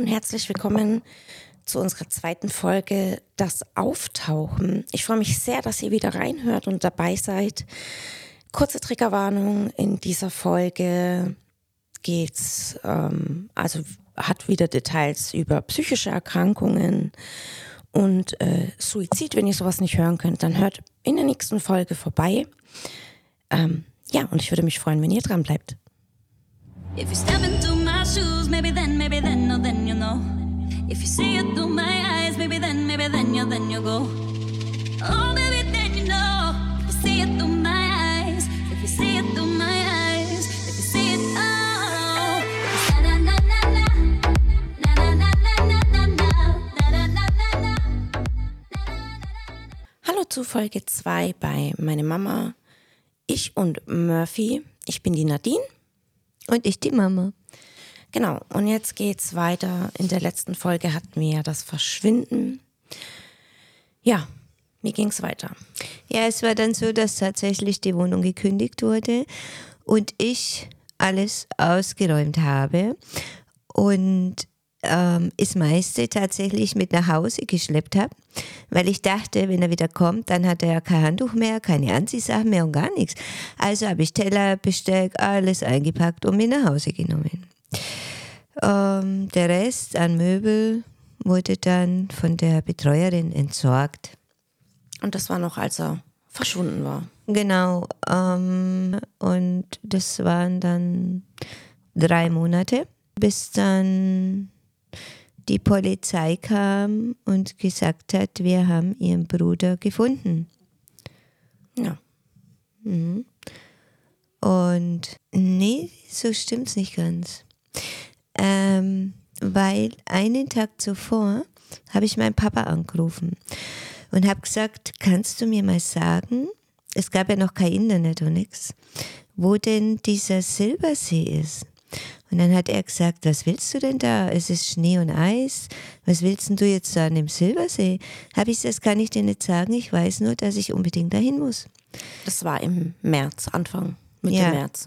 und herzlich willkommen zu unserer zweiten Folge Das Auftauchen. Ich freue mich sehr, dass ihr wieder reinhört und dabei seid. Kurze Triggerwarnung, in dieser Folge geht's, ähm, also hat wieder Details über psychische Erkrankungen und äh, Suizid. Wenn ihr sowas nicht hören könnt, dann hört in der nächsten Folge vorbei. Ähm, ja, und ich würde mich freuen, wenn ihr dran bleibt. If you step into my shoes, maybe then, maybe then, no, then you know. If you see it through my eyes, maybe then, maybe then, you, then you go. Oh, baby, then you know. If you see it through my eyes, if you see it through my eyes, if you see it, oh. Na na na na, na na na na na na, na na na na na. Hallo zu Folge 2 bei Meine Mama, ich und Murphy. Ich bin die Nadine. Und ich die Mama. Genau, und jetzt geht's weiter. In der letzten Folge hatten wir ja das Verschwinden. Ja, wie ging's weiter? Ja, es war dann so, dass tatsächlich die Wohnung gekündigt wurde und ich alles ausgeräumt habe und ähm, das meiste tatsächlich mit nach Hause geschleppt habe, weil ich dachte, wenn er wieder kommt, dann hat er kein Handtuch mehr, keine Anziehsachen mehr und gar nichts. Also habe ich Teller, Besteck, alles eingepackt und mit nach Hause genommen. Ähm, der Rest an Möbel wurde dann von der Betreuerin entsorgt. Und das war noch, als er verschwunden war. Genau. Ähm, und das waren dann drei Monate, bis dann die Polizei kam und gesagt hat, wir haben ihren Bruder gefunden. Ja. Mhm. Und nee, so stimmt's nicht ganz. Ähm, weil einen Tag zuvor habe ich meinen Papa angerufen und habe gesagt, kannst du mir mal sagen, es gab ja noch kein Internet und nichts, wo denn dieser Silbersee ist? Und dann hat er gesagt, was willst du denn da? Es ist Schnee und Eis. Was willst denn du jetzt da an dem Silbersee? Habe ich gesagt, das kann ich dir nicht sagen. Ich weiß nur, dass ich unbedingt dahin muss. Das war im März, Anfang, Mitte Ja. März.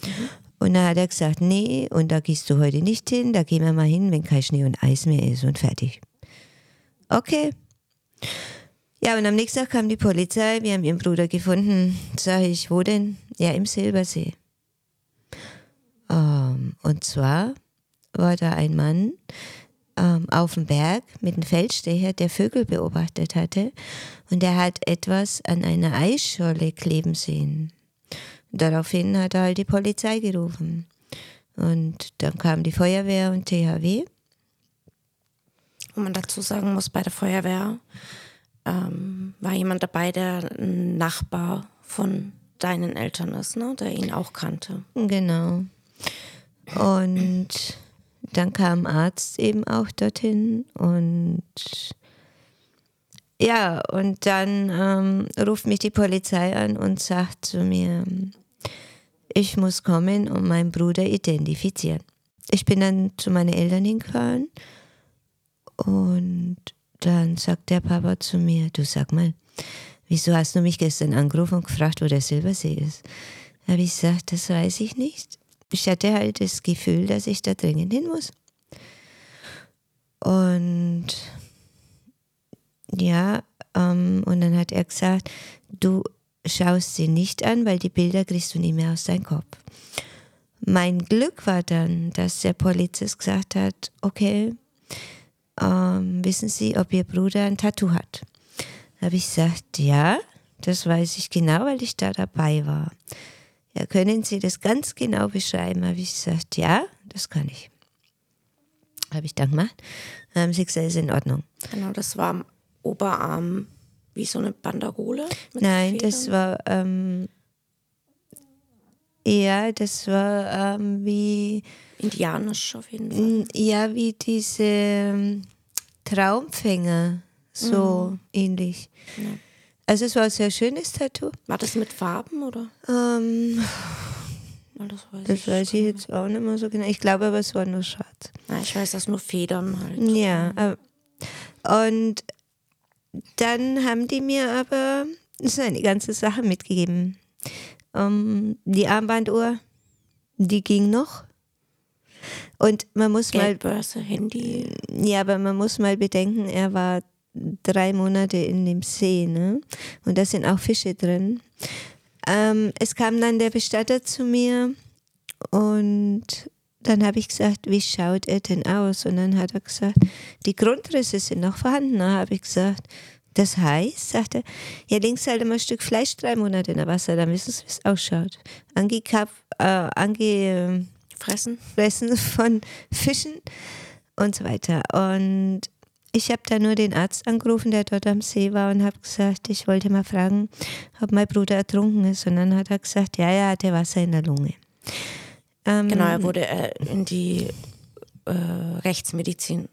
Und dann hat er gesagt, nee, und da gehst du heute nicht hin, da gehen wir mal hin, wenn kein Schnee und Eis mehr ist und fertig. Okay. Ja, und am nächsten Tag kam die Polizei, wir haben ihren Bruder gefunden. Sag ich, wo denn? Ja, im Silbersee. Ähm, und zwar war da ein Mann ähm, auf dem Berg mit einem Feldstecher, der Vögel beobachtet hatte. Und der hat etwas an einer Eisscholle kleben sehen. Daraufhin hat er halt die Polizei gerufen. Und dann kam die Feuerwehr und THW. Wo man dazu sagen muss, bei der Feuerwehr ähm, war jemand dabei, der ein Nachbar von deinen Eltern ist, ne? der ihn auch kannte. Genau. Und dann kam Arzt eben auch dorthin und ja, und dann ähm, ruft mich die Polizei an und sagt zu mir, ich muss kommen und meinen Bruder identifizieren. Ich bin dann zu meinen Eltern hingefahren und dann sagt der Papa zu mir, du sag mal, wieso hast du mich gestern angerufen und gefragt, wo der Silbersee ist? Da habe ich gesagt, das weiß ich nicht. Ich hatte halt das Gefühl, dass ich da dringend hin muss. Und ja, ähm, und dann hat er gesagt, du schaust sie nicht an, weil die Bilder kriegst du nie mehr aus deinem Kopf. Mein Glück war dann, dass der Polizist gesagt hat, okay, ähm, wissen Sie, ob Ihr Bruder ein Tattoo hat? Da habe ich gesagt, ja, das weiß ich genau, weil ich da dabei war. Ja, können Sie das ganz genau beschreiben? Habe ich gesagt, ja, das kann ich. Habe ich dann gemacht. Dann haben sie gesagt, ist in Ordnung. Genau, das war am Oberarm wie so eine Banderole. Nein, das war, ähm, ja, das war ähm, wie, indianisch auf jeden Fall. ja, wie diese ähm, Traumfänger, so ähnlich. Ja. Also es war ein sehr schönes Tattoo. War das mit Farben oder? Ähm, Das weiß das ich. weiß ich jetzt auch nicht mehr so genau. Ich glaube aber, es war nur schwarz. Ja, ich weiß, dass nur Federn halt. Ja, aber- und dann haben die mir aber so eine ganze Sache mitgegeben. Ähm, die Armbanduhr, die ging noch. Und man muss Geldbörse, mal. Handy. Ja, aber man muss mal bedenken, er war drei Monate in dem See, ne? Und da sind auch Fische drin. Ähm, es kam dann der Bestatter zu mir und dann habe ich gesagt, wie schaut er denn aus? Und dann hat er gesagt, die Grundrisse sind noch vorhanden. Dann habe ich gesagt, das heißt, sagt er, ja, links halt immer ein Stück Fleisch drei Monate in der Wasser, dann wissen Sie, wie es ausschaut. Angekap, äh, ange, fressen. fressen von Fischen und so weiter. Und ich habe da nur den Arzt angerufen, der dort am See war und habe gesagt, ich wollte mal fragen, ob mein Bruder ertrunken ist. Und dann hat er gesagt, ja, er hatte Wasser in der Lunge. Ähm, genau, er wurde äh, in die äh, Rechtsmedizin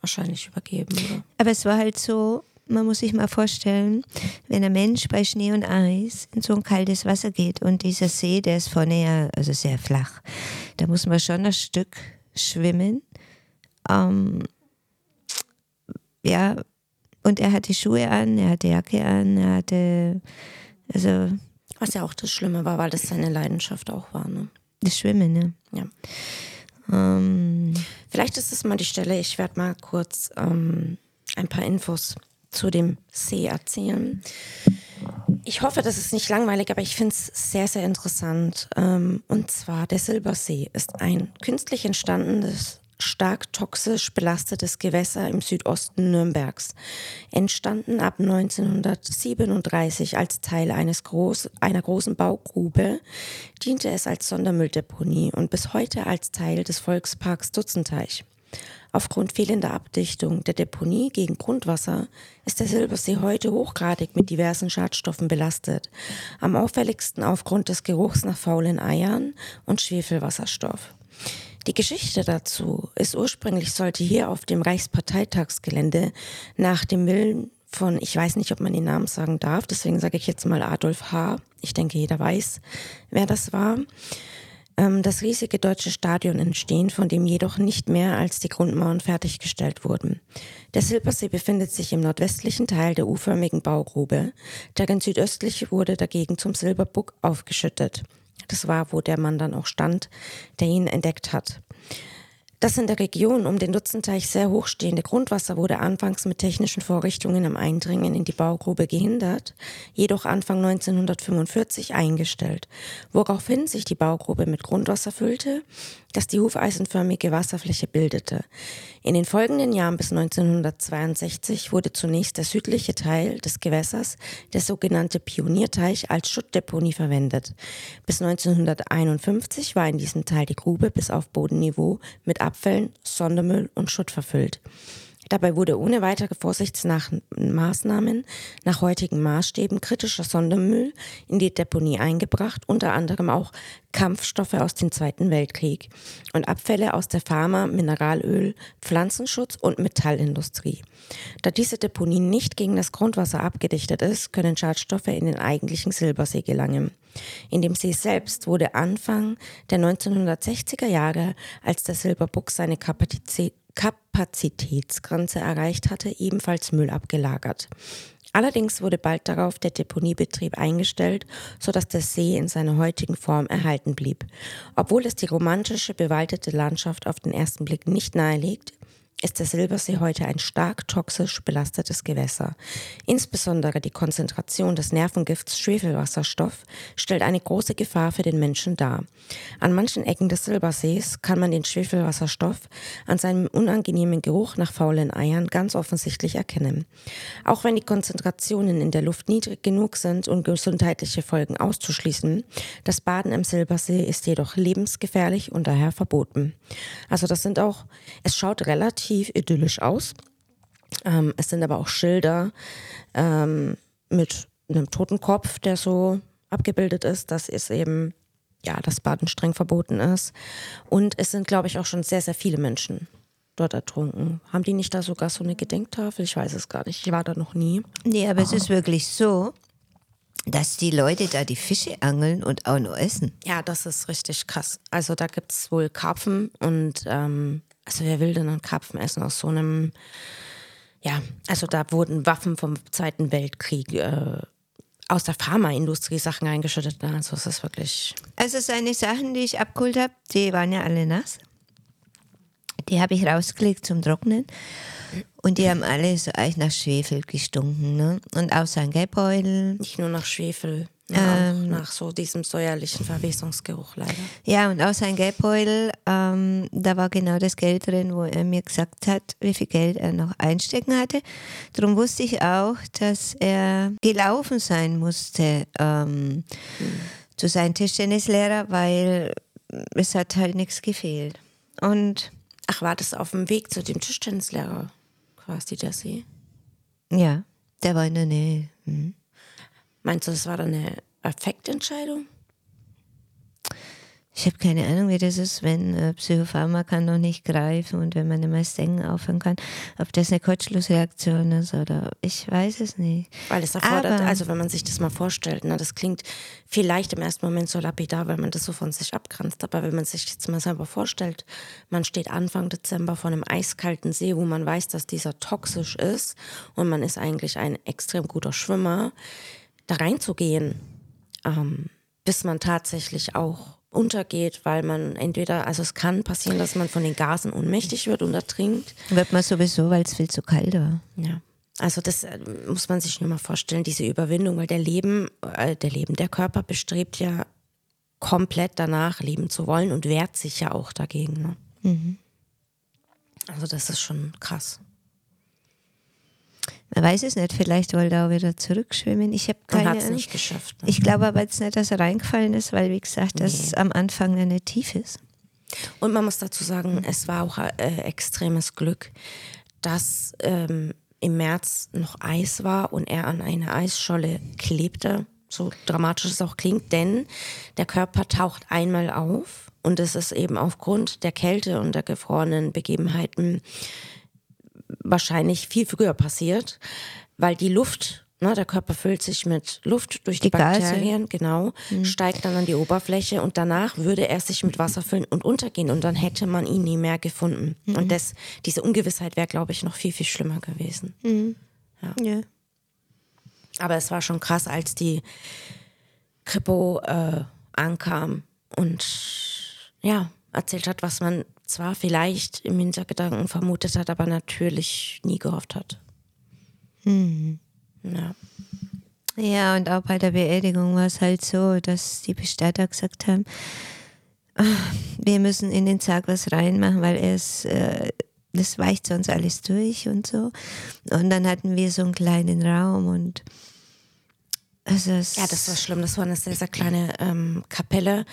wahrscheinlich übergeben. Oder? Aber es war halt so, man muss sich mal vorstellen, wenn ein Mensch bei Schnee und Eis in so ein kaltes Wasser geht und dieser See, der ist vorne ja also sehr flach, da muss man schon ein Stück schwimmen. Ähm, ja, und er hatte Schuhe an, er hatte Jacke an, er hatte, also. Was ja auch das Schlimme war, weil das seine Leidenschaft auch war, ne? Das Schwimmen, ne? Ja. Ähm, Vielleicht ist es mal die Stelle, ich werde mal kurz ähm, ein paar Infos zu dem See erzählen. Ich hoffe, das ist nicht langweilig, aber ich finde es sehr, sehr interessant. Ähm, und zwar der Silbersee ist ein künstlich entstandenes stark toxisch belastetes Gewässer im Südosten Nürnbergs, entstanden ab 1937 als Teil eines groß, einer großen Baugrube, diente es als Sondermülldeponie und bis heute als Teil des Volksparks Dutzenteich. Aufgrund fehlender Abdichtung der Deponie gegen Grundwasser ist der Silbersee heute hochgradig mit diversen Schadstoffen belastet. Am auffälligsten aufgrund des Geruchs nach faulen Eiern und Schwefelwasserstoff. Die Geschichte dazu ist ursprünglich sollte hier auf dem Reichsparteitagsgelände nach dem Willen von, ich weiß nicht, ob man den Namen sagen darf, deswegen sage ich jetzt mal Adolf H. Ich denke, jeder weiß, wer das war. Ähm, das riesige deutsche Stadion entstehen, von dem jedoch nicht mehr als die Grundmauern fertiggestellt wurden. Der Silbersee befindet sich im nordwestlichen Teil der U-förmigen Baugrube, deren südöstliche wurde dagegen zum Silberbuck aufgeschüttet. Das war, wo der Mann dann auch stand, der ihn entdeckt hat. Das in der Region um den Dutzenteich sehr hochstehende Grundwasser wurde anfangs mit technischen Vorrichtungen am Eindringen in die Baugrube gehindert, jedoch Anfang 1945 eingestellt, woraufhin sich die Baugrube mit Grundwasser füllte, das die hufeisenförmige Wasserfläche bildete. In den folgenden Jahren bis 1962 wurde zunächst der südliche Teil des Gewässers, der sogenannte Pionierteich, als Schuttdeponie verwendet. Bis 1951 war in diesem Teil die Grube bis auf Bodenniveau mit Abfällen, Sondermüll und Schutt verfüllt. Dabei wurde ohne weitere Vorsichtsmaßnahmen nach heutigen Maßstäben kritischer Sondermüll in die Deponie eingebracht, unter anderem auch Kampfstoffe aus dem Zweiten Weltkrieg und Abfälle aus der Pharma-, Mineralöl-, Pflanzenschutz- und Metallindustrie. Da diese Deponie nicht gegen das Grundwasser abgedichtet ist, können Schadstoffe in den eigentlichen Silbersee gelangen. In dem See selbst wurde Anfang der 1960er Jahre, als der Silberbuck seine Kapazität Kapazitätsgrenze erreicht hatte, ebenfalls Müll abgelagert. Allerdings wurde bald darauf der Deponiebetrieb eingestellt, sodass der See in seiner heutigen Form erhalten blieb. Obwohl es die romantische, bewaldete Landschaft auf den ersten Blick nicht nahelegt, ist der Silbersee heute ein stark toxisch belastetes Gewässer. Insbesondere die Konzentration des Nervengifts Schwefelwasserstoff stellt eine große Gefahr für den Menschen dar. An manchen Ecken des Silbersees kann man den Schwefelwasserstoff an seinem unangenehmen Geruch nach faulen Eiern ganz offensichtlich erkennen. Auch wenn die Konzentrationen in der Luft niedrig genug sind, um gesundheitliche Folgen auszuschließen, das Baden im Silbersee ist jedoch lebensgefährlich und daher verboten. Also das sind auch, es schaut relativ relativ idyllisch aus. Ähm, es sind aber auch Schilder ähm, mit einem Totenkopf, der so abgebildet ist, dass es eben, ja, das Baden streng verboten ist. Und es sind, glaube ich, auch schon sehr, sehr viele Menschen dort ertrunken. Haben die nicht da sogar so eine Gedenktafel? Ich weiß es gar nicht. Ich war da noch nie. Nee, aber oh. es ist wirklich so, dass die Leute da die Fische angeln und auch nur essen. Ja, das ist richtig krass. Also da gibt es wohl Karpfen und ähm, also wer will denn einen Karpfen essen aus so einem, ja, also da wurden Waffen vom Zweiten Weltkrieg äh, aus der Pharmaindustrie Sachen eingeschüttet. Also es ist wirklich. Also seine Sachen, die ich abgeholt habe, die waren ja alle nass. Die habe ich rausgelegt zum Trocknen. Und die haben alle so eigentlich nach Schwefel gestunken. Ne? Und auch sein Gelbbeutel. Nicht nur nach Schwefel, ähm, nach so diesem säuerlichen Verwesungsgeruch leider. Ja, und auch sein Geldbeutel, ähm, da war genau das Geld drin, wo er mir gesagt hat, wie viel Geld er noch einstecken hatte. Darum wusste ich auch, dass er gelaufen sein musste ähm, hm. zu seinem Tischtennislehrer, weil es hat halt nichts gefehlt. Und Ach, war das auf dem Weg zu dem Tischtennislehrer quasi, Jesse? Ja, der war in der Nähe. Mhm. Meinst du, das war dann eine Affektentscheidung? Ich habe keine Ahnung, wie das ist, wenn äh, Psychopharmaka noch nicht greifen und wenn man das Denken aufhören kann. Ob das eine Kurzschlussreaktion ist oder ich weiß es nicht. Weil es erfordert, Aber, also wenn man sich das mal vorstellt, ne, das klingt vielleicht im ersten Moment so lapidar, weil man das so von sich abgrenzt. Aber wenn man sich jetzt mal selber vorstellt, man steht Anfang Dezember vor einem eiskalten See, wo man weiß, dass dieser toxisch ist und man ist eigentlich ein extrem guter Schwimmer, da reinzugehen, ähm, bis man tatsächlich auch untergeht, weil man entweder, also es kann passieren, dass man von den Gasen ohnmächtig wird und ertrinkt. Wird man sowieso, weil es viel zu kalt war. Ja. Also das äh, muss man sich nur mal vorstellen, diese Überwindung, weil der Leben, äh, der Leben, der Körper bestrebt ja komplett danach leben zu wollen und wehrt sich ja auch dagegen. Ne? Mhm. Also das ist schon krass. Man weiß es nicht, vielleicht wollte er auch wieder zurückschwimmen. Ich habe keine hat es nicht geschafft. Ne? Ich glaube aber jetzt nicht, dass er reingefallen ist, weil, wie gesagt, nee. das am Anfang nicht tief ist. Und man muss dazu sagen, es war auch äh, extremes Glück, dass ähm, im März noch Eis war und er an einer Eisscholle klebte. So dramatisch es auch klingt, denn der Körper taucht einmal auf und es ist eben aufgrund der Kälte und der gefrorenen Begebenheiten wahrscheinlich viel früher passiert, weil die Luft, ne, der Körper füllt sich mit Luft durch die, die Bakterien, Gase. genau, mhm. steigt dann an die Oberfläche und danach würde er sich mit Wasser füllen und untergehen und dann hätte man ihn nie mehr gefunden. Mhm. Und das, diese Ungewissheit wäre, glaube ich, noch viel, viel schlimmer gewesen. Mhm. Ja. ja. Aber es war schon krass, als die Kripo äh, ankam und ja, erzählt hat, was man zwar vielleicht im Hintergedanken vermutet hat, aber natürlich nie gehofft hat. Hm. Ja. Ja, und auch bei der Beerdigung war es halt so, dass die Bestatter gesagt haben, ah, wir müssen in den Sarg was reinmachen, weil es, äh, das weicht sonst alles durch und so. Und dann hatten wir so einen kleinen Raum und also ja, das war schlimm. Das war eine sehr, sehr kleine ähm, Kapelle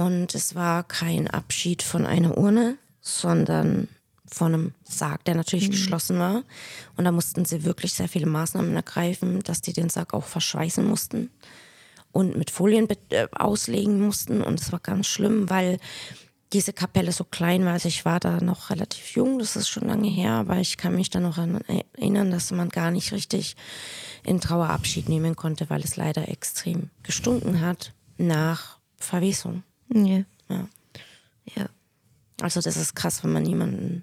und es war kein Abschied von einer Urne, sondern von einem Sarg, der natürlich mhm. geschlossen war. Und da mussten sie wirklich sehr viele Maßnahmen ergreifen, dass die den Sarg auch verschweißen mussten und mit Folien äh, auslegen mussten. Und es war ganz schlimm, weil diese Kapelle so klein war. Also ich war da noch relativ jung, das ist schon lange her, aber ich kann mich da noch erinnern, dass man gar nicht richtig in Trauer Abschied nehmen konnte, weil es leider extrem gestunken hat nach Verwesung. Ja. ja. Ja. Also das ist krass, wenn man jemanden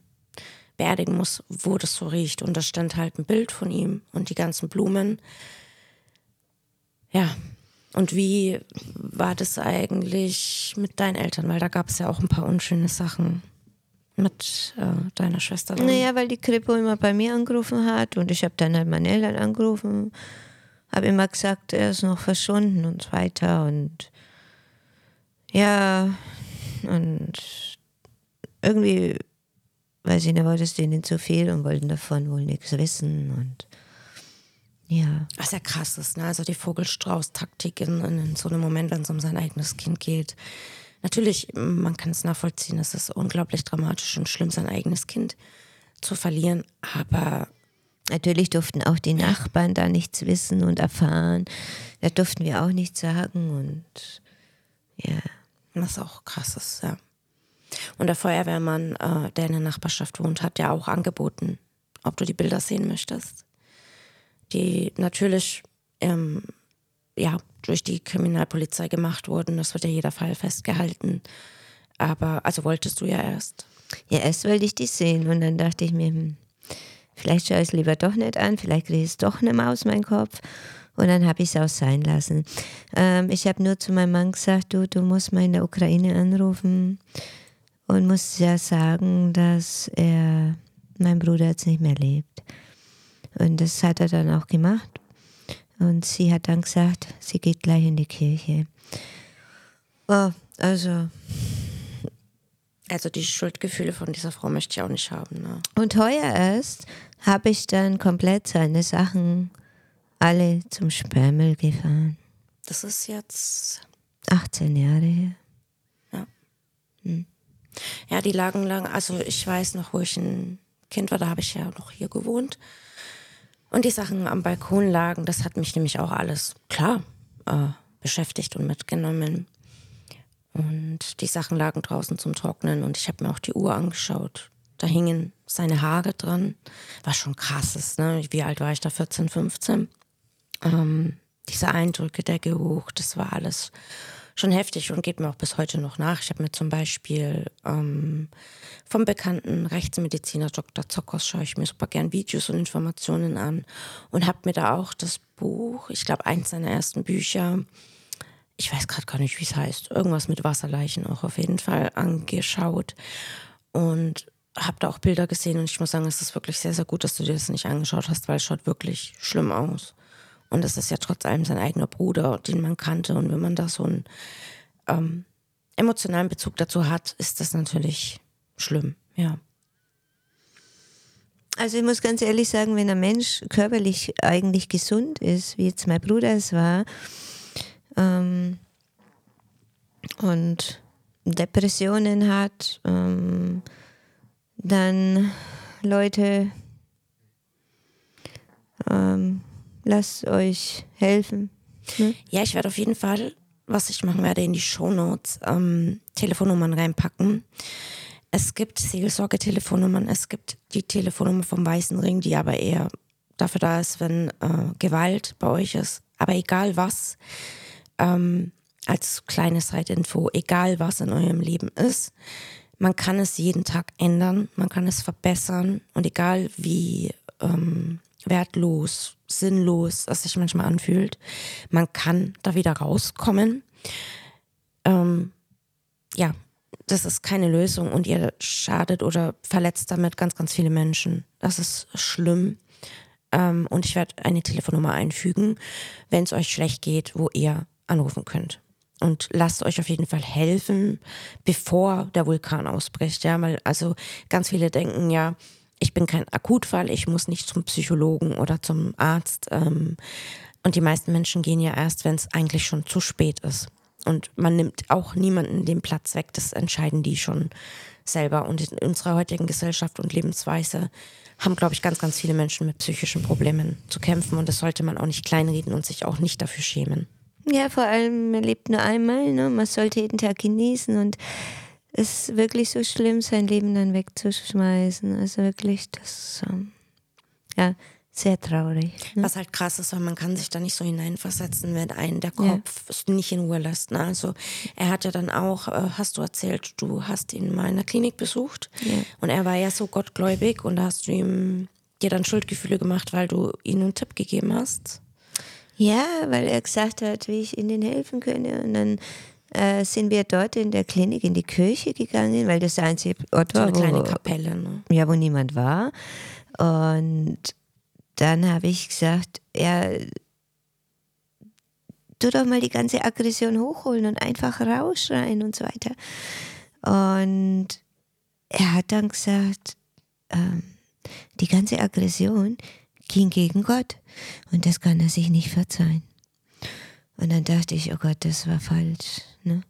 beerdigen muss, wo das so riecht. Und da stand halt ein Bild von ihm und die ganzen Blumen. Ja. Und wie war das eigentlich mit deinen Eltern? Weil da gab es ja auch ein paar unschöne Sachen mit äh, deiner Schwester. Dann. Naja, weil die Kripo immer bei mir angerufen hat und ich habe dann halt meine Eltern angerufen, habe immer gesagt, er ist noch verschwunden und so weiter und ja, und irgendwie, weiß ich nicht, war das denen zu viel und wollten davon wohl nichts wissen und ja. Was ja krass ist, ne? Also die Vogelstrauß-Taktik in, in, so einem Moment, wenn es um sein eigenes Kind geht. Natürlich, man kann es nachvollziehen, es ist unglaublich dramatisch und schlimm, sein eigenes Kind zu verlieren, aber. Natürlich durften auch die Nachbarn da nichts wissen und erfahren. Da durften wir auch nichts sagen und ja. Was auch krass ist, ja. Und der Feuerwehrmann, äh, der in der Nachbarschaft wohnt, hat ja auch angeboten, ob du die Bilder sehen möchtest. Die natürlich ähm, ja, durch die Kriminalpolizei gemacht wurden. Das wird ja jeder Fall festgehalten. Aber, also wolltest du ja erst. Ja, erst wollte ich die sehen und dann dachte ich mir, hm, vielleicht schaue ich es lieber doch nicht an, vielleicht kriege ich es doch nicht mehr aus meinem Kopf. Und dann habe ich es auch sein lassen. Ähm, ich habe nur zu meinem Mann gesagt, du, du musst mal in der Ukraine anrufen und muss ja sagen, dass er, mein Bruder jetzt nicht mehr lebt. Und das hat er dann auch gemacht. Und sie hat dann gesagt, sie geht gleich in die Kirche. Oh, also. Also die Schuldgefühle von dieser Frau möchte ich auch nicht haben. Ne? Und heuer erst habe ich dann komplett seine Sachen alle zum Sperrmüll gefahren. Das ist jetzt 18 Jahre her. Ja. Hm. Ja, die lagen lang, also ich weiß noch, wo ich ein Kind war, da habe ich ja noch hier gewohnt. Und die Sachen am Balkon lagen, das hat mich nämlich auch alles, klar, äh, beschäftigt und mitgenommen. Und die Sachen lagen draußen zum Trocknen und ich habe mir auch die Uhr angeschaut. Da hingen seine Haare dran. Was schon krass ist, ne? Wie alt war ich da? 14, 15? Ähm, diese Eindrücke, der Geruch, das war alles schon heftig und geht mir auch bis heute noch nach. Ich habe mir zum Beispiel ähm, vom bekannten Rechtsmediziner Dr. Zockers schaue ich mir super gern Videos und Informationen an und habe mir da auch das Buch, ich glaube eins seiner ersten Bücher, ich weiß gerade gar nicht, wie es heißt, irgendwas mit Wasserleichen auch auf jeden Fall angeschaut und habe da auch Bilder gesehen und ich muss sagen, es ist wirklich sehr, sehr gut, dass du dir das nicht angeschaut hast, weil es schaut wirklich schlimm aus. Und es ist ja trotz allem sein eigener Bruder, den man kannte. Und wenn man da so einen ähm, emotionalen Bezug dazu hat, ist das natürlich schlimm, ja. Also ich muss ganz ehrlich sagen, wenn ein Mensch körperlich eigentlich gesund ist, wie jetzt mein Bruder es war, ähm, und Depressionen hat, ähm, dann Leute, ähm, lasst euch helfen. Ne? Ja, ich werde auf jeden Fall, was ich machen werde, in die Shownotes ähm, Telefonnummern reinpacken. Es gibt Seelsorge-Telefonnummern, es gibt die Telefonnummer vom Weißen Ring, die aber eher dafür da ist, wenn äh, Gewalt bei euch ist. Aber egal was, ähm, als kleine Side-Info, egal was in eurem Leben ist, man kann es jeden Tag ändern, man kann es verbessern und egal wie ähm, wertlos, sinnlos es sich manchmal anfühlt. Man kann da wieder rauskommen. Ähm, ja, das ist keine Lösung und ihr schadet oder verletzt damit ganz, ganz viele Menschen. Das ist schlimm. Ähm, und ich werde eine Telefonnummer einfügen, wenn es euch schlecht geht, wo ihr anrufen könnt. Und lasst euch auf jeden Fall helfen, bevor der Vulkan ausbricht. Ja, weil also ganz viele denken ja, ich bin kein Akutfall, ich muss nicht zum Psychologen oder zum Arzt. Ähm, und die meisten Menschen gehen ja erst, wenn es eigentlich schon zu spät ist. Und man nimmt auch niemanden den Platz weg, das entscheiden die schon selber. Und in unserer heutigen Gesellschaft und Lebensweise haben, glaube ich, ganz, ganz viele Menschen mit psychischen Problemen zu kämpfen. Und das sollte man auch nicht kleinreden und sich auch nicht dafür schämen. Ja, vor allem, man lebt nur einmal, ne? man sollte jeden Tag genießen und ist wirklich so schlimm, sein Leben dann wegzuschmeißen. Also wirklich, das ähm, ja sehr traurig. Ne? Was halt krass ist, weil man kann sich da nicht so hineinversetzen, wenn einen der Kopf ja. nicht in Ruhe lässt. Ne? Also er hat ja dann auch, äh, hast du erzählt, du hast ihn mal in der Klinik besucht ja. und er war ja so gottgläubig und da hast du ihm dir dann Schuldgefühle gemacht, weil du ihm einen Tipp gegeben hast. Ja, weil er gesagt hat, wie ich ihnen helfen könne und dann äh, sind wir dort in der Klinik in die Kirche gegangen, weil das der einzige Ort war, so eine kleine Kapelle, ne? ja, wo niemand war. Und dann habe ich gesagt, ja, tu doch mal die ganze Aggression hochholen und einfach rausschreien und so weiter. Und er hat dann gesagt, ähm, die ganze Aggression ging gegen Gott und das kann er sich nicht verzeihen. Und dann dachte ich, oh Gott, das war falsch. Ne?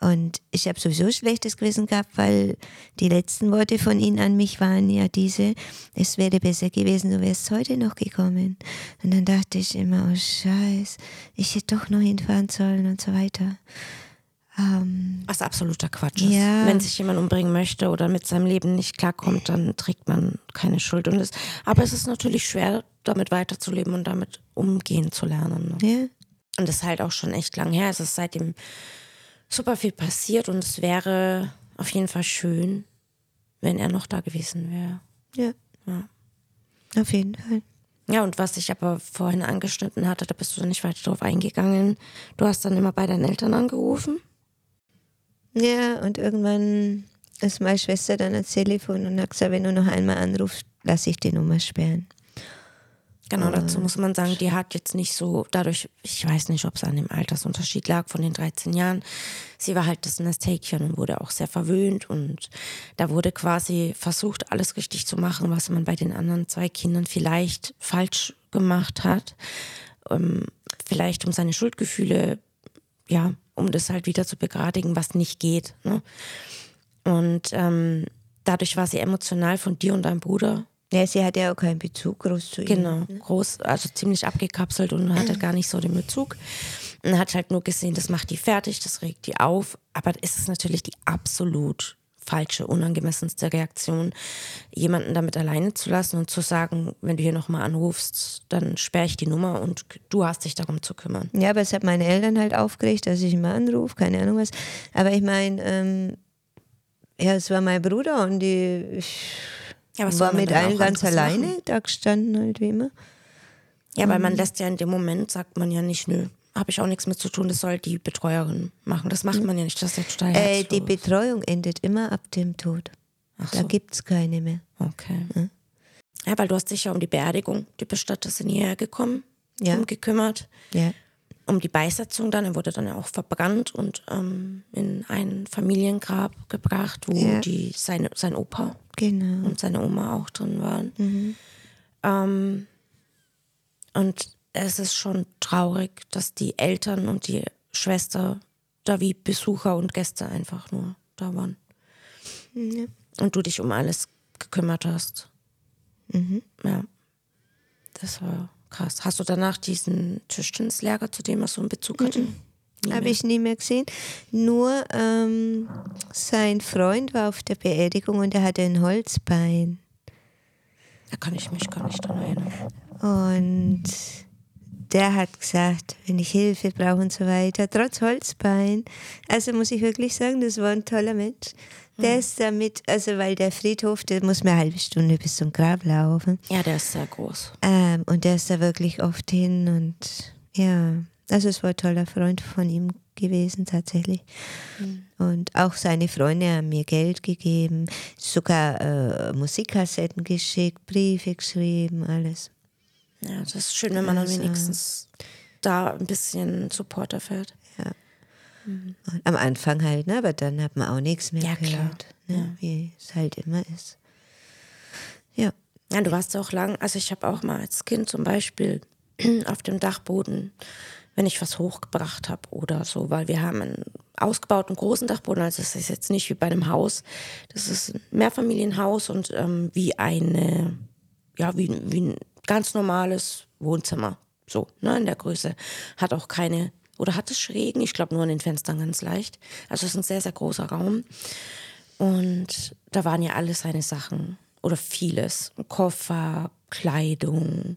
Und ich habe sowieso schlechtes Gewissen gehabt, weil die letzten Worte von ihnen an mich waren ja diese, es wäre besser gewesen, du wärst heute noch gekommen. Und dann dachte ich immer, oh Scheiß, ich hätte doch noch hinfahren sollen und so weiter. Ähm, Was absoluter Quatsch ist. Ja. Wenn sich jemand umbringen möchte oder mit seinem Leben nicht klarkommt, dann trägt man keine Schuld. Und es, aber es ist natürlich schwer, damit weiterzuleben und damit umgehen zu lernen. Ne? Ja. Und das ist halt auch schon echt lang her. Es ist seitdem super viel passiert und es wäre auf jeden Fall schön, wenn er noch da gewesen wäre. Ja. ja. Auf jeden Fall. Ja, und was ich aber vorhin angeschnitten hatte, da bist du nicht weiter drauf eingegangen. Du hast dann immer bei deinen Eltern angerufen. Ja, und irgendwann ist meine Schwester dann ans Telefon und hat gesagt, wenn du noch einmal anrufst, lasse ich die Nummer sperren. Genau, dazu muss man sagen, die hat jetzt nicht so, dadurch, ich weiß nicht, ob es an dem Altersunterschied lag von den 13 Jahren. Sie war halt das Nesthäkchen und wurde auch sehr verwöhnt und da wurde quasi versucht, alles richtig zu machen, was man bei den anderen zwei Kindern vielleicht falsch gemacht hat. Ähm, vielleicht um seine Schuldgefühle, ja, um das halt wieder zu begradigen, was nicht geht. Ne? Und ähm, dadurch war sie emotional von dir und deinem Bruder ja, sie hat ja auch keinen Bezug groß zu ihm. Genau, groß, also ziemlich abgekapselt und hatte gar nicht so den Bezug. Und hat halt nur gesehen, das macht die fertig, das regt die auf. Aber ist es natürlich die absolut falsche, unangemessenste Reaktion, jemanden damit alleine zu lassen und zu sagen, wenn du hier nochmal anrufst, dann sperre ich die Nummer und du hast dich darum zu kümmern. Ja, aber es hat meine Eltern halt aufgeregt, dass ich immer anrufe, keine Ahnung was. Aber ich meine, ähm, ja, es war mein Bruder und die. Ich, ja, war mit allen ganz alleine machen? da gestanden, halt wie immer. Ja, weil man mhm. lässt ja in dem Moment, sagt man ja nicht, nö, habe ich auch nichts mit zu tun, das soll die Betreuerin machen. Das macht man ja nicht, das ist ja total äh, Die Betreuung endet immer ab dem Tod. Ach da so. gibt es keine mehr. Okay. Ja? ja? weil du hast dich ja um die Beerdigung, die Bestatter sind hierher gekommen, ja. gekümmert. Ja. Um die Beisetzung dann, er wurde dann ja auch verbrannt und ähm, in ein Familiengrab gebracht, wo ja. die, seine, sein Opa Genau. Und seine Oma auch drin waren. Mhm. Ähm, und es ist schon traurig, dass die Eltern und die Schwester da wie Besucher und Gäste einfach nur da waren. Mhm. Und du dich um alles gekümmert hast. Mhm. Ja. Das war krass. Hast du danach diesen Tischtennislehrer, zu dem er so einen Bezug hatte? Habe ich nie mehr gesehen. Nur ähm, sein Freund war auf der Beerdigung und er hatte ein Holzbein. Da kann ich mich gar nicht dran erinnern. Und der hat gesagt, wenn ich Hilfe brauche und so weiter, trotz Holzbein. Also muss ich wirklich sagen, das war ein toller Mensch. Der hm. ist damit, also weil der Friedhof, der muss mir eine halbe Stunde bis zum Grab laufen. Ja, der ist sehr groß. Ähm, und der ist da wirklich oft hin und ja, also es war ein toller Freund von ihm gewesen tatsächlich. Mhm. Und auch seine Freunde haben mir Geld gegeben, sogar äh, Musikkassetten geschickt, Briefe geschrieben, alles. Ja, das ist schön, wenn man also, dann wenigstens da ein bisschen Support erfährt. Ja. Mhm. Am Anfang halt, ne? aber dann hat man auch nichts mehr ja, gehört, ne? ja. wie es halt immer ist. Ja. Ja, du warst auch lang, also ich habe auch mal als Kind zum Beispiel auf dem Dachboden wenn ich was hochgebracht habe oder so, weil wir haben einen ausgebauten großen Dachboden, also es ist jetzt nicht wie bei einem Haus, das ist ein Mehrfamilienhaus und ähm, wie eine, ja, wie, wie ein ganz normales Wohnzimmer, so, ne, in der Größe, hat auch keine, oder hat es Schrägen, ich glaube nur an den Fenstern ganz leicht, also es ist ein sehr, sehr großer Raum und da waren ja alle seine Sachen oder vieles, Koffer, Kleidung,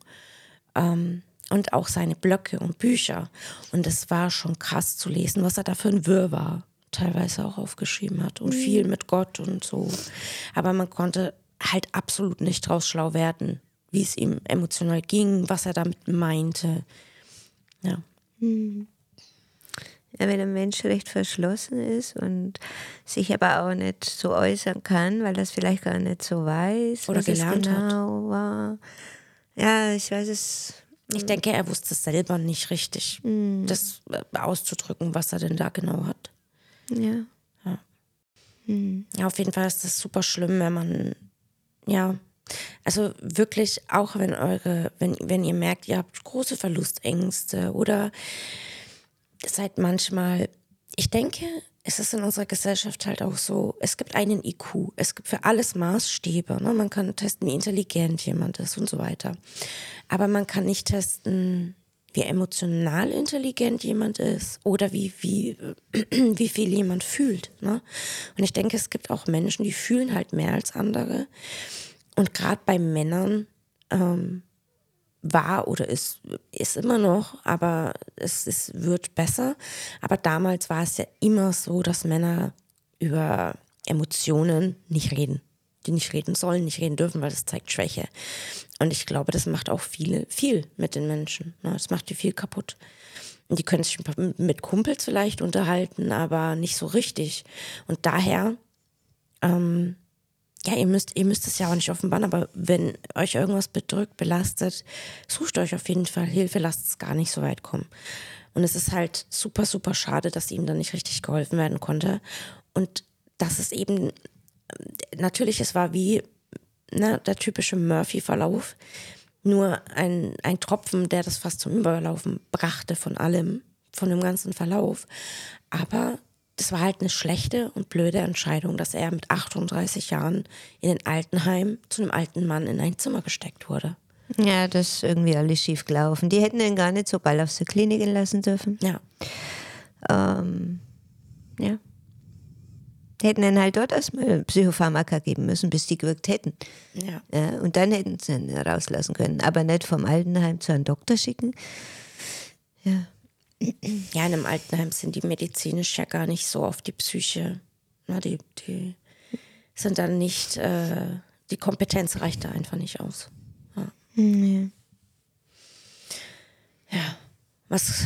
ähm, und auch seine Blöcke und Bücher. Und es war schon krass zu lesen, was er da für ein Wirrwarr teilweise auch aufgeschrieben hat und mhm. viel mit Gott und so. Aber man konnte halt absolut nicht draus schlau werden, wie es ihm emotional ging, was er damit meinte. Ja. Mhm. Ja, wenn ein Mensch recht verschlossen ist und sich aber auch nicht so äußern kann, weil das vielleicht gar nicht so weiß, oder gelernt genau hat. war. Ja, ich weiß es ich denke, er wusste es selber nicht richtig, mhm. das äh, auszudrücken, was er denn da genau hat. Ja. Ja. Mhm. ja, auf jeden Fall ist das super schlimm, wenn man, ja, also wirklich, auch wenn eure, wenn, wenn ihr merkt, ihr habt große Verlustängste oder seid manchmal, ich denke, es ist in unserer Gesellschaft halt auch so, es gibt einen IQ, es gibt für alles Maßstäbe. Ne? Man kann testen, wie intelligent jemand ist und so weiter. Aber man kann nicht testen, wie emotional intelligent jemand ist oder wie, wie, wie viel jemand fühlt. Ne? Und ich denke, es gibt auch Menschen, die fühlen halt mehr als andere. Und gerade bei Männern ähm, war oder ist, ist immer noch, aber es, es wird besser. Aber damals war es ja immer so, dass Männer über Emotionen nicht reden. Die nicht reden sollen, nicht reden dürfen, weil das zeigt Schwäche. Und ich glaube, das macht auch viele, viel mit den Menschen. Ne? Das macht die viel kaputt. Und die können sich mit Kumpels vielleicht unterhalten, aber nicht so richtig. Und daher ähm, ja, ihr müsst, ihr müsst es ja auch nicht offenbaren, aber wenn euch irgendwas bedrückt, belastet, sucht euch auf jeden Fall Hilfe, lasst es gar nicht so weit kommen. Und es ist halt super, super schade, dass ihm dann nicht richtig geholfen werden konnte. Und dass es eben, natürlich, es war wie ne, der typische Murphy-Verlauf, nur ein, ein Tropfen, der das fast zum Überlaufen brachte von allem, von dem ganzen Verlauf. Aber das war halt eine schlechte und blöde Entscheidung, dass er mit 38 Jahren in ein Altenheim zu einem alten Mann in ein Zimmer gesteckt wurde. Ja, das ist irgendwie alles schief gelaufen. Die hätten ihn gar nicht so bald auf die Klinik lassen dürfen. Ja. Ähm, ja. Die hätten ihn halt dort erstmal Psychopharmaka geben müssen, bis die gewirkt hätten. Ja. Ja, und dann hätten sie ihn rauslassen können. Aber nicht vom Altenheim zu einem Doktor schicken. Ja. Ja, in einem Altenheim sind die medizinisch ja gar nicht so auf die Psyche. Na, die, die sind dann nicht, äh, die Kompetenz reicht da einfach nicht aus. Nee. Ja, was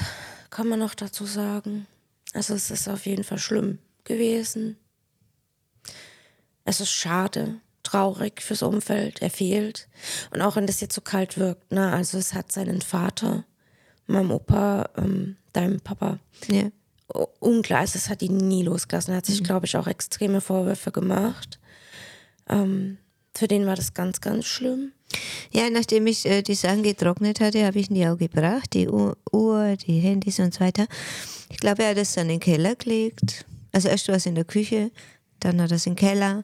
kann man noch dazu sagen? Also es ist auf jeden Fall schlimm gewesen. Es ist schade, traurig fürs Umfeld, er fehlt. Und auch wenn das jetzt so kalt wirkt, ne? Also es hat seinen Vater, meinem Opa, ähm, deinem Papa, Ja. unklar ist, es hat ihn nie losgelassen. Er hat sich, glaube ich, auch extreme Vorwürfe gemacht. Ähm, für den war das ganz, ganz schlimm. Ja, nachdem ich äh, die Sachen getrocknet hatte, habe ich ihn die auch gebracht, die Uhr, Uhr, die Handys und so weiter. Ich glaube, er hat es dann in den Keller gelegt. Also erst war es in der Küche, dann hat er es in den Keller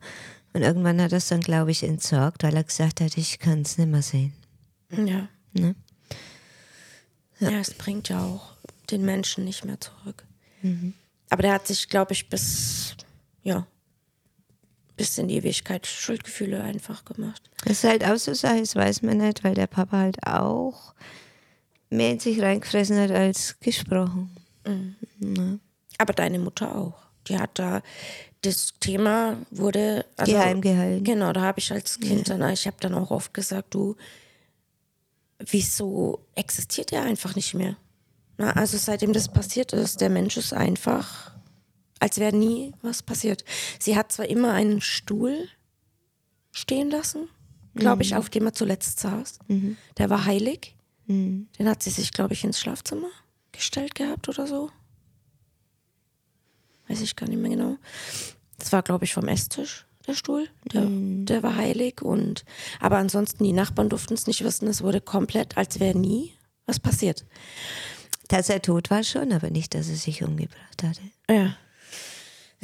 und irgendwann hat er es dann, glaube ich, entsorgt, weil er gesagt hat, ich kann es nicht mehr sehen. Ja. Ne? Ja. es bringt ja auch den Menschen nicht mehr zurück. Aber der hat sich, glaube ich, bis, ja, bis in die Ewigkeit Schuldgefühle einfach gemacht. Das ist halt auch so Sache, das weiß man nicht, weil der Papa halt auch mehr in sich reingefressen hat als gesprochen. Aber deine Mutter auch. Die hat da, das Thema wurde also, Geheim gehalten. Genau, da habe ich als Kind dann, ich habe dann auch oft gesagt, du, wieso existiert er einfach nicht mehr? Na, also seitdem das passiert ist, der Mensch ist einfach, als wäre nie was passiert. Sie hat zwar immer einen Stuhl stehen lassen, glaube ich, auf dem er zuletzt saß. Der war heilig. Den hat sie sich, glaube ich, ins Schlafzimmer gestellt gehabt oder so. Weiß ich gar nicht mehr genau. Das war, glaube ich, vom Esstisch, der Stuhl. Der, der war heilig. Und, aber ansonsten, die Nachbarn durften es nicht wissen. Es wurde komplett, als wäre nie was passiert. Dass er tot war schon, aber nicht, dass er sich umgebracht hatte. Ja.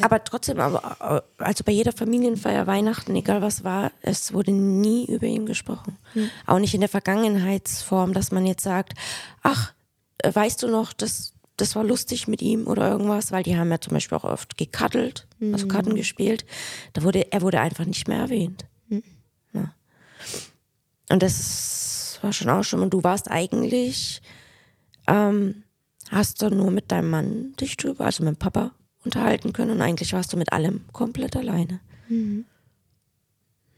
Aber trotzdem, aber, also bei jeder Familienfeier, Weihnachten, egal was war, es wurde nie über ihn gesprochen. Auch nicht in der Vergangenheitsform, dass man jetzt sagt, ach, äh, weißt du noch, das, das war lustig mit ihm oder irgendwas, weil die haben ja zum Beispiel auch oft gekaddelt, also Karten gespielt. Da wurde, er wurde einfach nicht mehr erwähnt. Ja. Und das war schon auch schon. Und du warst eigentlich, ähm, hast du nur mit deinem Mann dich drüber, also mit Papa, unterhalten können. Und eigentlich warst du mit allem komplett alleine.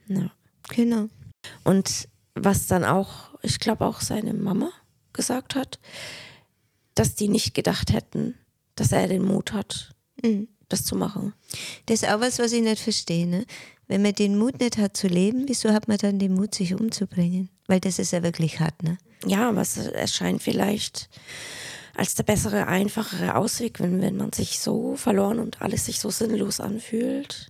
Ja. Genau. Und was dann auch, ich glaube auch seine Mama gesagt hat, dass die nicht gedacht hätten, dass er den Mut hat, das zu machen. Das ist auch was, was ich nicht verstehe. Ne? Wenn man den Mut nicht hat zu leben, wieso hat man dann den Mut, sich umzubringen? Weil das ist ja wirklich hart, ne? Ja, aber es erscheint vielleicht als der bessere, einfachere Ausweg, wenn, wenn man sich so verloren und alles sich so sinnlos anfühlt.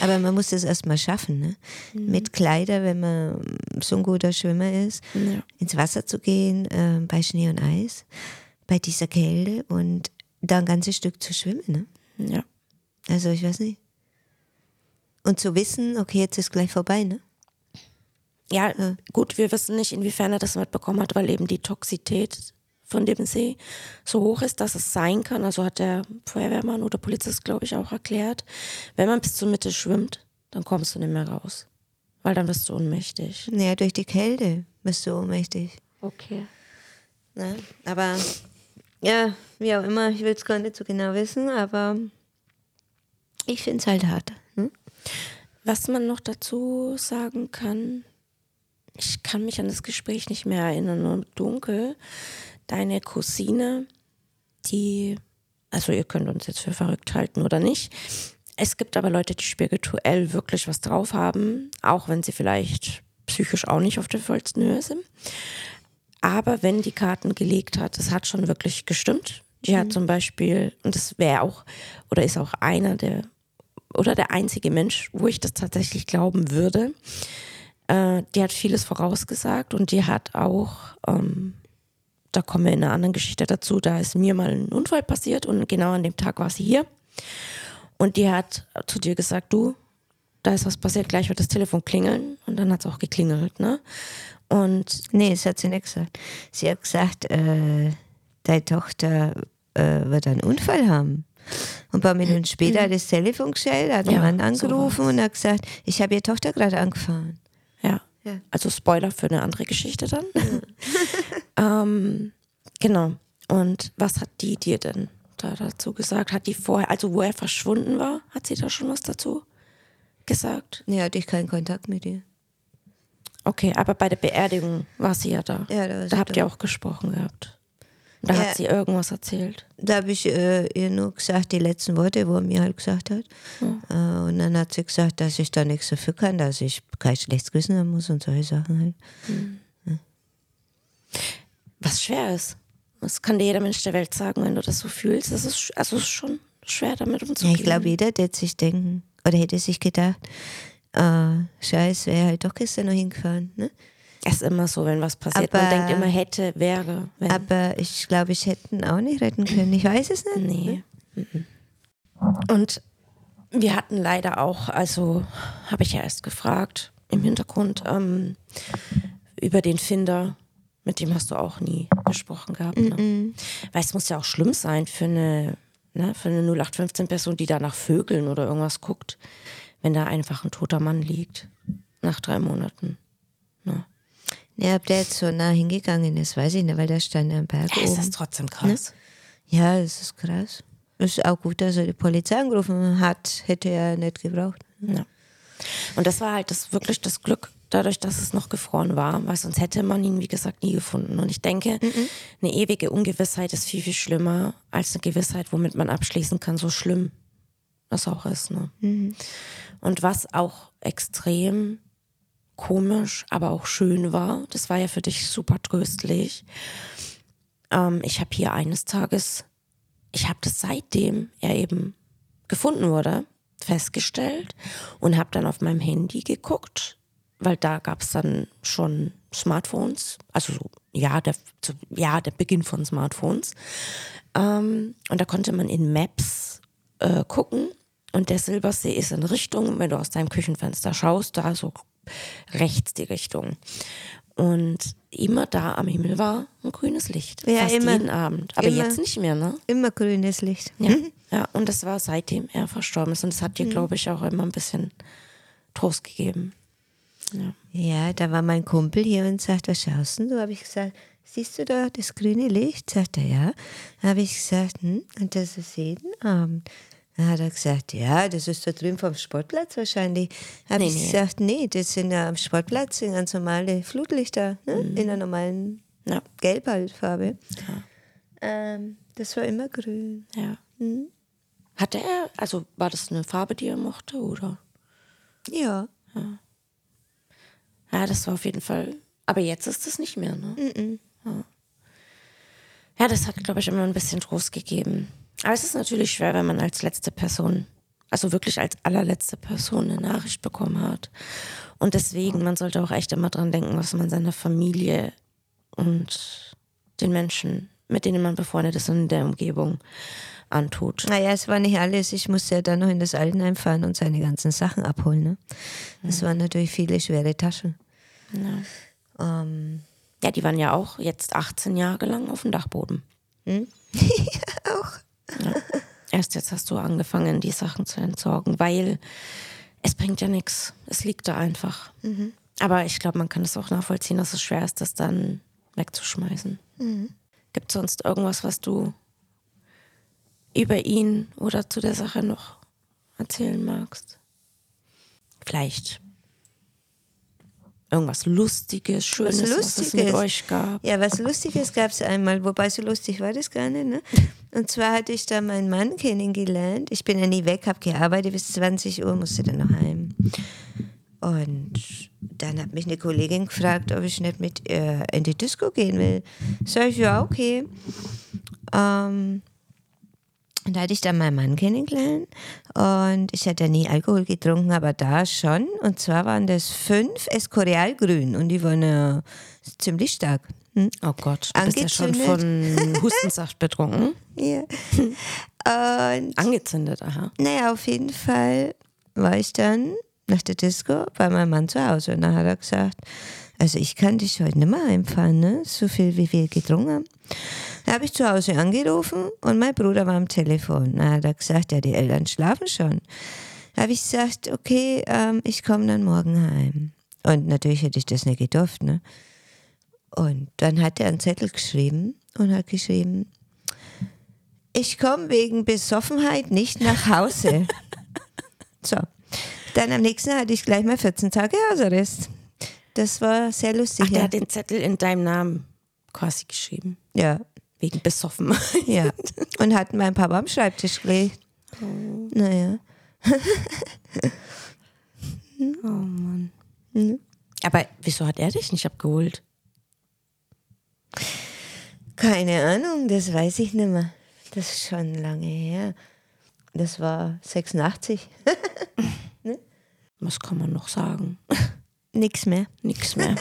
Aber man muss das erstmal schaffen, ne? Mit Kleider, wenn man so ein guter Schwimmer ist, Ja. ins Wasser zu gehen, äh, bei Schnee und Eis, bei dieser Kälte und da ein ganzes Stück zu schwimmen, ne? Ja. Also ich weiß nicht. Und zu wissen, okay, jetzt ist gleich vorbei, ne? Ja, gut, wir wissen nicht, inwiefern er das mitbekommen hat, weil eben die Toxität von dem See so hoch ist, dass es sein kann. Also hat der Feuerwehrmann oder Polizist, glaube ich, auch erklärt, wenn man bis zur Mitte schwimmt, dann kommst du nicht mehr raus. Weil dann bist du ohnmächtig. Naja, durch die Kälte bist du ohnmächtig. Okay. Ne? Aber ja, wie auch immer, ich will es gar nicht so genau wissen, aber ich finde es halt hart. Hm? Was man noch dazu sagen kann, ich kann mich an das Gespräch nicht mehr erinnern, nur dunkel. Deine Cousine, die, also ihr könnt uns jetzt für verrückt halten oder nicht, Es gibt aber Leute, die spirituell wirklich was drauf haben, auch wenn sie vielleicht psychisch auch nicht auf der vollsten Höhe sind. Aber wenn die Karten gelegt hat, es hat schon wirklich gestimmt. Die mhm. hat zum Beispiel, und das wäre auch, oder ist auch einer der, oder der einzige Mensch, wo ich das tatsächlich glauben würde, äh, die hat vieles vorausgesagt und die hat auch, ähm, da kommen wir in einer anderen Geschichte dazu, da ist mir mal ein Unfall passiert und genau an dem Tag war sie hier. Und die hat zu dir gesagt, du, da ist was passiert, gleich wird das Telefon klingeln. Und dann hat es auch geklingelt, ne? Und. Nee, das hat sie nicht gesagt. Sie hat gesagt, äh, deine Tochter äh, wird einen Unfall haben. Und ein paar Minuten später hat das Telefon gestellt, hat ja, Mann angerufen so und hat gesagt, ich habe ihre Tochter gerade angefahren. Ja. ja. Also Spoiler für eine andere Geschichte dann. Ja. ähm, genau. Und was hat die dir denn da dazu gesagt? Hat die vorher, also wo er verschwunden war, hat sie da schon was dazu gesagt? Nee, hatte ich keinen Kontakt mit ihr. Okay, aber bei der Beerdigung war sie ja da. Ja, da, da habt da. ihr auch gesprochen gehabt. Da ja, hat sie irgendwas erzählt. Da habe ich äh, ihr nur gesagt, die letzten Worte, wo er mir halt gesagt hat. Ja. Äh, und dann hat sie gesagt, dass ich da nichts dafür kann, dass ich kein schlechtes Gewissen haben muss und solche Sachen halt. Mhm. Ja. Was schwer ist. Das kann dir jeder Mensch der Welt sagen, wenn du das so fühlst. Das ist, also ist schon schwer, damit umzugehen. Ich glaube, jeder, der sich denken, oder hätte sich gedacht, äh, scheiße, wäre halt doch gestern noch hingefahren. Ne? Es ist immer so, wenn was passiert. Aber, Man denkt immer, hätte, wäre. Wenn. Aber ich glaube, ich hätte ihn auch nicht retten können. Ich weiß es nicht. Nee. Ne? Und wir hatten leider auch, also habe ich ja erst gefragt im Hintergrund, ähm, über den Finder mit dem hast du auch nie gesprochen gehabt. Ne? Mm -mm. Weil es muss ja auch schlimm sein für eine, ne, für eine 0815-Person, die da nach Vögeln oder irgendwas guckt, wenn da einfach ein toter Mann liegt. Nach drei Monaten. Ne? Ja, ob der jetzt so nah hingegangen ist, weiß ich nicht, weil der stand am Berg ja, oben. Ist das trotzdem krass? Ne? Ja, es ist krass. Ist auch gut, dass er die Polizei angerufen hat. Hätte er nicht gebraucht. Ja. Und das war halt das wirklich das Glück, dadurch, dass es noch gefroren war, weil sonst hätte man ihn, wie gesagt, nie gefunden. Und ich denke, mhm. eine ewige Ungewissheit ist viel, viel schlimmer als eine Gewissheit, womit man abschließen kann, so schlimm das auch ist. Ne? Mhm. Und was auch extrem komisch, aber auch schön war, das war ja für dich super tröstlich. Ähm, ich habe hier eines Tages, ich habe das seitdem er eben gefunden wurde, festgestellt und habe dann auf meinem Handy geguckt, weil da gab es dann schon Smartphones, also so, ja, der, ja, der Beginn von Smartphones. Ähm, und da konnte man in Maps äh, gucken und der Silbersee ist in Richtung, wenn du aus deinem Küchenfenster schaust, da so rechts die Richtung. Und immer da am Himmel war ein grünes Licht. Ja, fast immer, jeden Abend. Aber immer, jetzt nicht mehr, ne? Immer grünes Licht. Ja, ja, und das war seitdem er verstorben ist. Und das hat dir, mhm. glaube ich, auch immer ein bisschen Trost gegeben. Ja. ja, da war mein Kumpel hier und sagt, was schaust du? habe ich gesagt, siehst du da das grüne Licht? Sagt er, ja. Da habe ich gesagt, hm, und das ist jeden Abend. Dann hat er gesagt, ja, das ist da drüben vom Sportplatz wahrscheinlich. Habe nee, ich nee. gesagt, nee, das sind ja am Sportplatz sind ganz normale Flutlichter, ne? Mhm. in einer normalen ja. Gelb halt Farbe. Ja. Ähm, das war immer grün. Ja. Mhm. Hatte er, also war das eine Farbe, die er mochte, oder? Ja. Ja, ja das war auf jeden Fall. Aber jetzt ist es nicht mehr, ne? Mhm. Ja. ja, das hat, glaube ich, immer ein bisschen Trost gegeben. Aber es ist natürlich schwer, wenn man als letzte Person, also wirklich als allerletzte Person eine Nachricht bekommen hat. Und deswegen, man sollte auch echt immer dran denken, was man seiner Familie und den Menschen, mit denen man befreundet ist und in der Umgebung antut. Naja, es war nicht alles. Ich musste ja dann noch in das Altenheim fahren und seine ganzen Sachen abholen. Ne? Das mhm. waren natürlich viele schwere Taschen. Ja. Ähm. ja, die waren ja auch jetzt 18 Jahre lang auf dem Dachboden. Hm? Erst jetzt hast du angefangen, die Sachen zu entsorgen, weil es bringt ja nichts. Es liegt da einfach. Mhm. Aber ich glaube, man kann es auch nachvollziehen, dass es schwer ist, das dann wegzuschmeißen. Mhm. Gibt es sonst irgendwas, was du über ihn oder zu der Sache noch erzählen magst? Vielleicht Irgendwas Lustiges, Schönes, was, Lustiges. es mit euch gab. Ja, was Lustiges gab es einmal, wobei so lustig war das gar nicht. Ne? Und zwar hatte ich da meinen Mann kennengelernt. Ich bin ja nie weg, habe gearbeitet bis 20 Uhr, musste dann noch heim. Und dann hat mich eine Kollegin gefragt, ob ich nicht mit ihr in die Disco gehen will. Sag ich, ja, okay. Ähm, und da hatte ich dann meinen Mann kennengelernt und ich hatte nie Alkohol getrunken, aber da schon. Und zwar waren das fünf Escorial Grün und die waren ja ziemlich stark. Hm? Oh Gott, du bist ja schon von Hustensaft betrunken. ja. Und Angezündet, aha. naja, auf jeden Fall war ich dann nach der Disco bei meinem Mann zu Hause und dann hat er gesagt, also ich kann dich heute nicht mehr heimfahren, ne? so viel wie wir getrunken haben. Da habe ich zu Hause angerufen und mein Bruder war am Telefon. Da hat er gesagt, ja, die Eltern schlafen schon. Da habe ich gesagt, okay, ähm, ich komme dann morgen heim. Und natürlich hätte ich das nicht gedurft. Ne? Und dann hat er einen Zettel geschrieben und hat geschrieben, ich komme wegen Besoffenheit nicht nach Hause. so. Dann am nächsten hatte ich gleich mal 14 Tage Hausarrest. Das war sehr lustig. Ach, der ja. hat den Zettel in deinem Namen quasi geschrieben. ja, Wegen besoffen. ja. Und hat meinen Papa am Schreibtisch gelegt. Naja. Oh Mann. Aber wieso hat er dich nicht abgeholt? Keine Ahnung, das weiß ich nicht mehr. Das ist schon lange her. Das war 86. Was kann man noch sagen? Nix mehr. Nix mehr.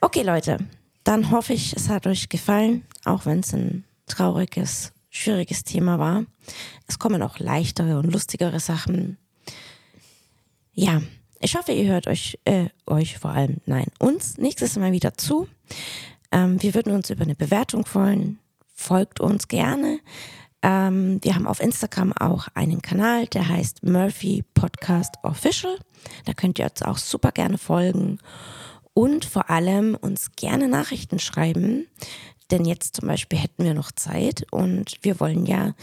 Okay, Leute, dann hoffe ich, es hat euch gefallen, auch wenn es ein trauriges, schwieriges Thema war. Es kommen auch leichtere und lustigere Sachen. Ja, ich hoffe, ihr hört euch, äh, euch vor allem, nein, uns nächstes Mal wieder zu. Ähm, wir würden uns über eine Bewertung freuen. Folgt uns gerne. Ähm, wir haben auf Instagram auch einen Kanal, der heißt Murphy Podcast Official. Da könnt ihr uns auch super gerne folgen und vor allem uns gerne Nachrichten schreiben. Denn jetzt zum Beispiel hätten wir noch Zeit und wir wollen ja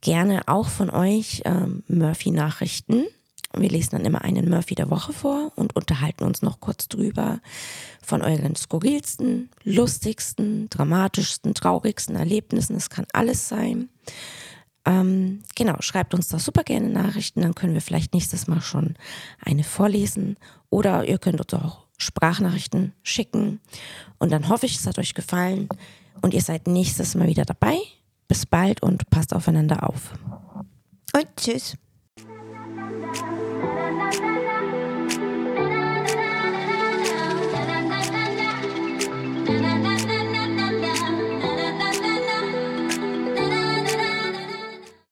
gerne auch von euch ähm, Murphy-Nachrichten. Wir lesen dann immer einen Murphy der Woche vor und unterhalten uns noch kurz drüber von euren skurrilsten, lustigsten, dramatischsten, traurigsten Erlebnissen. Es kann alles sein. Ähm, genau, schreibt uns da super gerne Nachrichten, dann können wir vielleicht nächstes Mal schon eine vorlesen. Oder ihr könnt uns auch Sprachnachrichten schicken. Und dann hoffe ich, es hat euch gefallen und ihr seid nächstes Mal wieder dabei. Bis bald und passt aufeinander auf. Und tschüss.